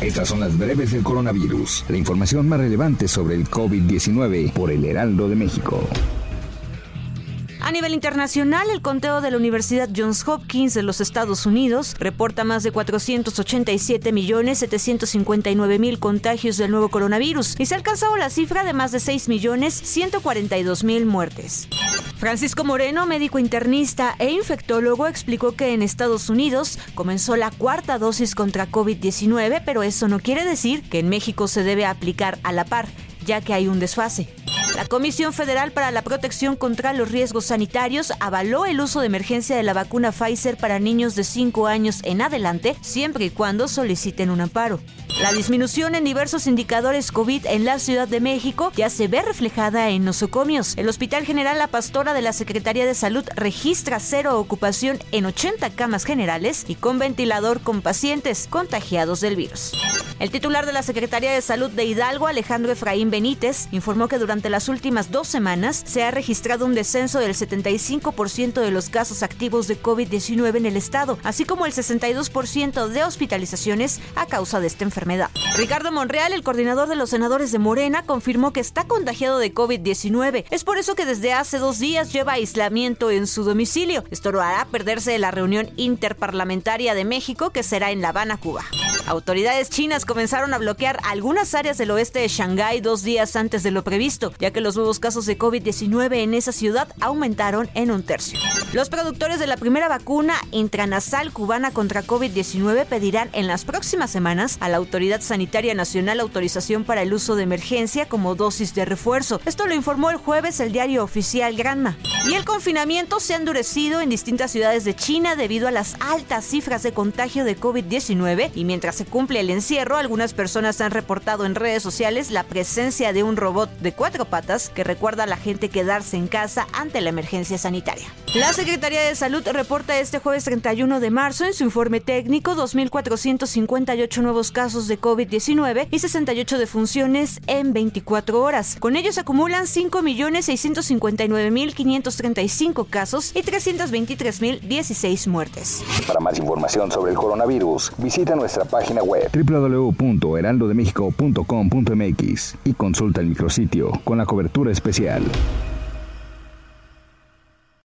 Estas son las breves del coronavirus, la información más relevante sobre el COVID-19 por el Heraldo de México. A nivel internacional, el conteo de la Universidad Johns Hopkins de los Estados Unidos reporta más de 487 millones 759 mil contagios del nuevo coronavirus y se ha alcanzado la cifra de más de 6 millones 142 mil muertes. Francisco Moreno, médico internista e infectólogo, explicó que en Estados Unidos comenzó la cuarta dosis contra COVID-19, pero eso no quiere decir que en México se debe aplicar a la par, ya que hay un desfase. La Comisión Federal para la Protección contra los Riesgos Sanitarios avaló el uso de emergencia de la vacuna Pfizer para niños de 5 años en adelante, siempre y cuando soliciten un amparo. La disminución en diversos indicadores COVID en la Ciudad de México ya se ve reflejada en nosocomios. El Hospital General La Pastora de la Secretaría de Salud registra cero ocupación en 80 camas generales y con ventilador con pacientes contagiados del virus. El titular de la Secretaría de Salud de Hidalgo, Alejandro Efraín Benítez, informó que durante las últimas dos semanas se ha registrado un descenso del 75% de los casos activos de COVID-19 en el estado, así como el 62% de hospitalizaciones a causa de esta enfermedad. Ricardo Monreal, el coordinador de los senadores de Morena, confirmó que está contagiado de COVID-19. Es por eso que desde hace dos días lleva aislamiento en su domicilio. Esto lo hará perderse de la reunión interparlamentaria de México que será en La Habana, Cuba. Autoridades chinas comenzaron a bloquear algunas áreas del oeste de Shanghái dos días antes de lo previsto, ya que los nuevos casos de COVID-19 en esa ciudad aumentaron en un tercio. Los productores de la primera vacuna intranasal cubana contra COVID-19 pedirán en las próximas semanas a la Autoridad Sanitaria Nacional autorización para el uso de emergencia como dosis de refuerzo. Esto lo informó el jueves el diario oficial Granma. Y el confinamiento se ha endurecido en distintas ciudades de China debido a las altas cifras de contagio de COVID-19 y mientras se cumple el encierro, algunas personas han reportado en redes sociales la presencia de un robot de cuatro patas que recuerda a la gente quedarse en casa ante la emergencia sanitaria. La Secretaría de Salud reporta este jueves 31 de marzo en su informe técnico 2.458 nuevos casos de COVID-19 y 68 defunciones en 24 horas. Con ellos acumulan 5.659.535 casos y 323.016 muertes. Para más información sobre el coronavirus, visita nuestra página y consulta el micrositio con la cobertura especial.